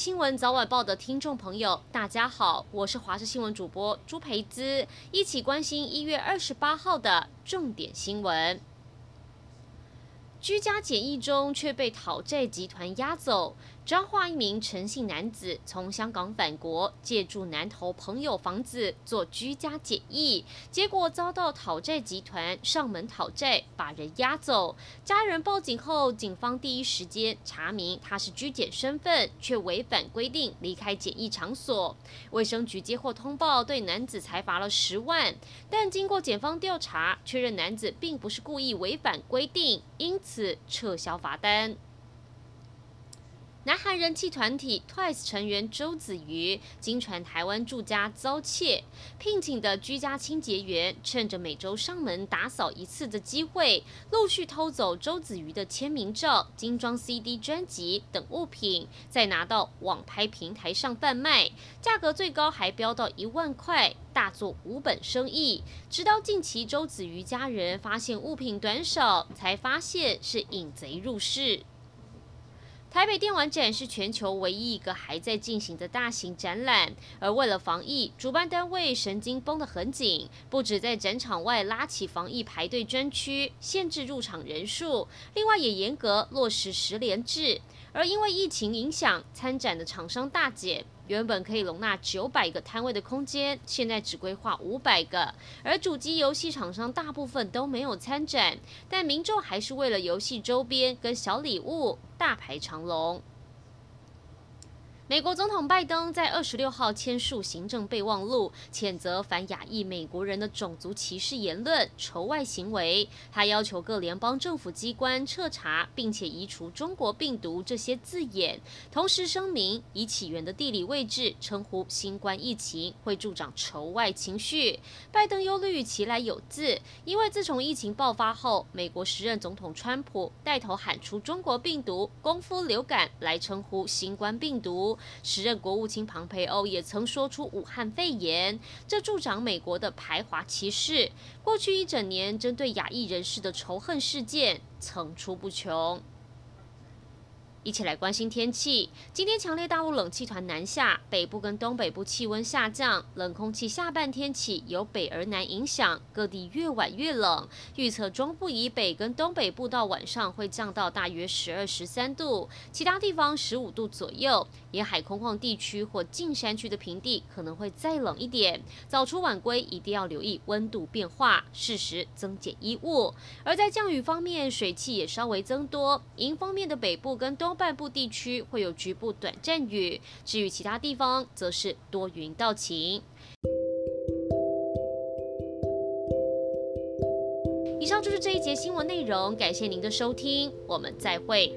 新闻早晚报的听众朋友，大家好，我是华视新闻主播朱培姿，一起关心一月二十八号的重点新闻。居家检疫中却被讨债集团押走。彰化一名陈姓男子从香港返国，借住南投朋友房子做居家检疫，结果遭到讨债集团上门讨债，把人押走。家人报警后，警方第一时间查明他是居检身份，却违反规定离开检疫场所。卫生局接获通报，对男子裁罚了十万，但经过检方调查，确认男子并不是故意违反规定，因此撤销罚单。南韩人气团体 TWICE 成员周子瑜经传台湾住家遭窃，聘请的居家清洁员趁着每周上门打扫一次的机会，陆续偷走周子瑜的签名照、精装 CD 专辑等物品，再拿到网拍平台上贩卖，价格最高还飙到一万块，大做无本生意。直到近期，周子瑜家人发现物品短少，才发现是引贼入室。台北电玩展是全球唯一一个还在进行的大型展览，而为了防疫，主办单位神经绷得很紧，不止在展场外拉起防疫排队专区，限制入场人数，另外也严格落实十连制。而因为疫情影响，参展的厂商大减。原本可以容纳九百个摊位的空间，现在只规划五百个。而主机游戏厂商大部分都没有参展，但民众还是为了游戏周边跟小礼物大排长龙。美国总统拜登在二十六号签署行政备忘录，谴责反亚裔美国人的种族歧视言论、仇外行为。他要求各联邦政府机关彻查，并且移除“中国病毒”这些字眼。同时声明，以起源的地理位置称呼新冠疫情，会助长仇外情绪。拜登忧虑其来有自，因为自从疫情爆发后，美国时任总统川普带头喊出“中国病毒”、“功夫流感”来称呼新冠病毒。时任国务卿庞培欧也曾说出武汉肺炎，这助长美国的排华歧视。过去一整年，针对亚裔人士的仇恨事件层出不穷。一起来关心天气。今天强烈大陆冷气团南下，北部跟东北部气温下降，冷空气下半天起由北而南影响，各地越晚越冷。预测中部以北跟东北部到晚上会降到大约十二、十三度，其他地方十五度左右。沿海空旷地区或近山区的平地可能会再冷一点。早出晚归一定要留意温度变化，适时增减衣物。而在降雨方面，水汽也稍微增多。迎风面的北部跟东。东半部地区会有局部短暂雨，至于其他地方则是多云到晴。以上就是这一节新闻内容，感谢您的收听，我们再会。